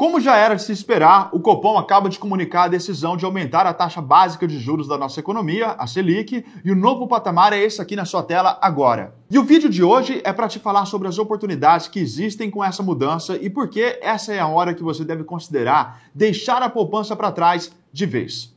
Como já era de se esperar, o Copom acaba de comunicar a decisão de aumentar a taxa básica de juros da nossa economia, a Selic, e o novo patamar é esse aqui na sua tela agora. E o vídeo de hoje é para te falar sobre as oportunidades que existem com essa mudança e por que essa é a hora que você deve considerar deixar a poupança para trás de vez.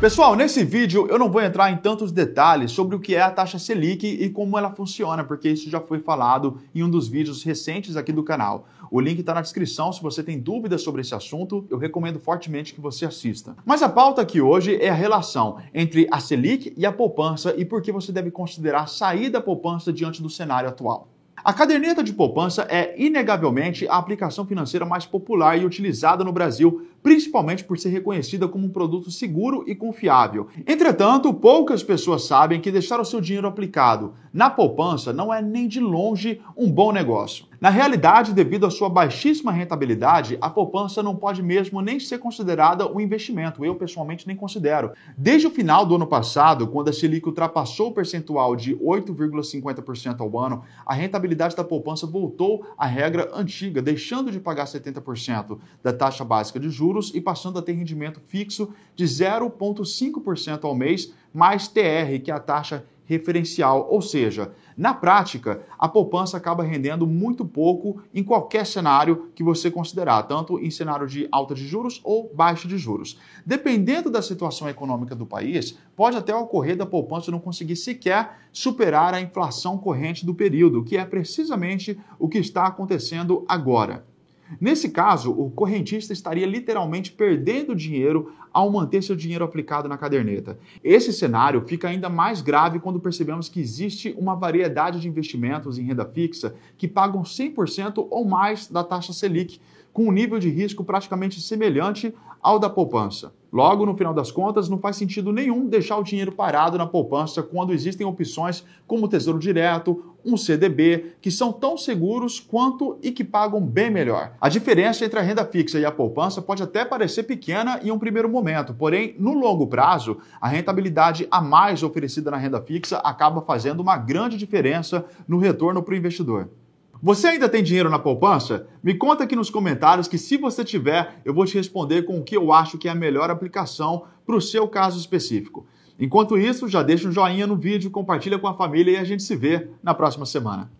Pessoal, nesse vídeo eu não vou entrar em tantos detalhes sobre o que é a taxa Selic e como ela funciona, porque isso já foi falado em um dos vídeos recentes aqui do canal. O link está na descrição, se você tem dúvidas sobre esse assunto, eu recomendo fortemente que você assista. Mas a pauta aqui hoje é a relação entre a Selic e a poupança e por que você deve considerar sair da poupança diante do cenário atual. A caderneta de poupança é inegavelmente a aplicação financeira mais popular e utilizada no Brasil principalmente por ser reconhecida como um produto seguro e confiável. Entretanto, poucas pessoas sabem que deixar o seu dinheiro aplicado na poupança não é nem de longe um bom negócio. Na realidade, devido à sua baixíssima rentabilidade, a poupança não pode mesmo nem ser considerada um investimento. Eu, pessoalmente, nem considero. Desde o final do ano passado, quando a Selic ultrapassou o percentual de 8,50% ao ano, a rentabilidade da poupança voltou à regra antiga, deixando de pagar 70% da taxa básica de juros juros e passando a ter rendimento fixo de 0,5% ao mês, mais TR, que é a taxa referencial. Ou seja, na prática, a poupança acaba rendendo muito pouco em qualquer cenário que você considerar, tanto em cenário de alta de juros ou baixa de juros. Dependendo da situação econômica do país, pode até ocorrer da poupança não conseguir sequer superar a inflação corrente do período, que é precisamente o que está acontecendo agora. Nesse caso, o correntista estaria literalmente perdendo dinheiro ao manter seu dinheiro aplicado na caderneta. Esse cenário fica ainda mais grave quando percebemos que existe uma variedade de investimentos em renda fixa que pagam 100% ou mais da taxa Selic, com um nível de risco praticamente semelhante ao da poupança. Logo, no final das contas, não faz sentido nenhum deixar o dinheiro parado na poupança quando existem opções como o Tesouro Direto, um CDB, que são tão seguros quanto e que pagam bem melhor. A diferença entre a renda fixa e a poupança pode até parecer pequena em um primeiro momento, porém, no longo prazo, a rentabilidade a mais oferecida na renda fixa acaba fazendo uma grande diferença no retorno para o investidor. Você ainda tem dinheiro na poupança? Me conta aqui nos comentários que se você tiver, eu vou te responder com o que eu acho que é a melhor aplicação para o seu caso específico. Enquanto isso, já deixa um joinha no vídeo, compartilha com a família e a gente se vê na próxima semana.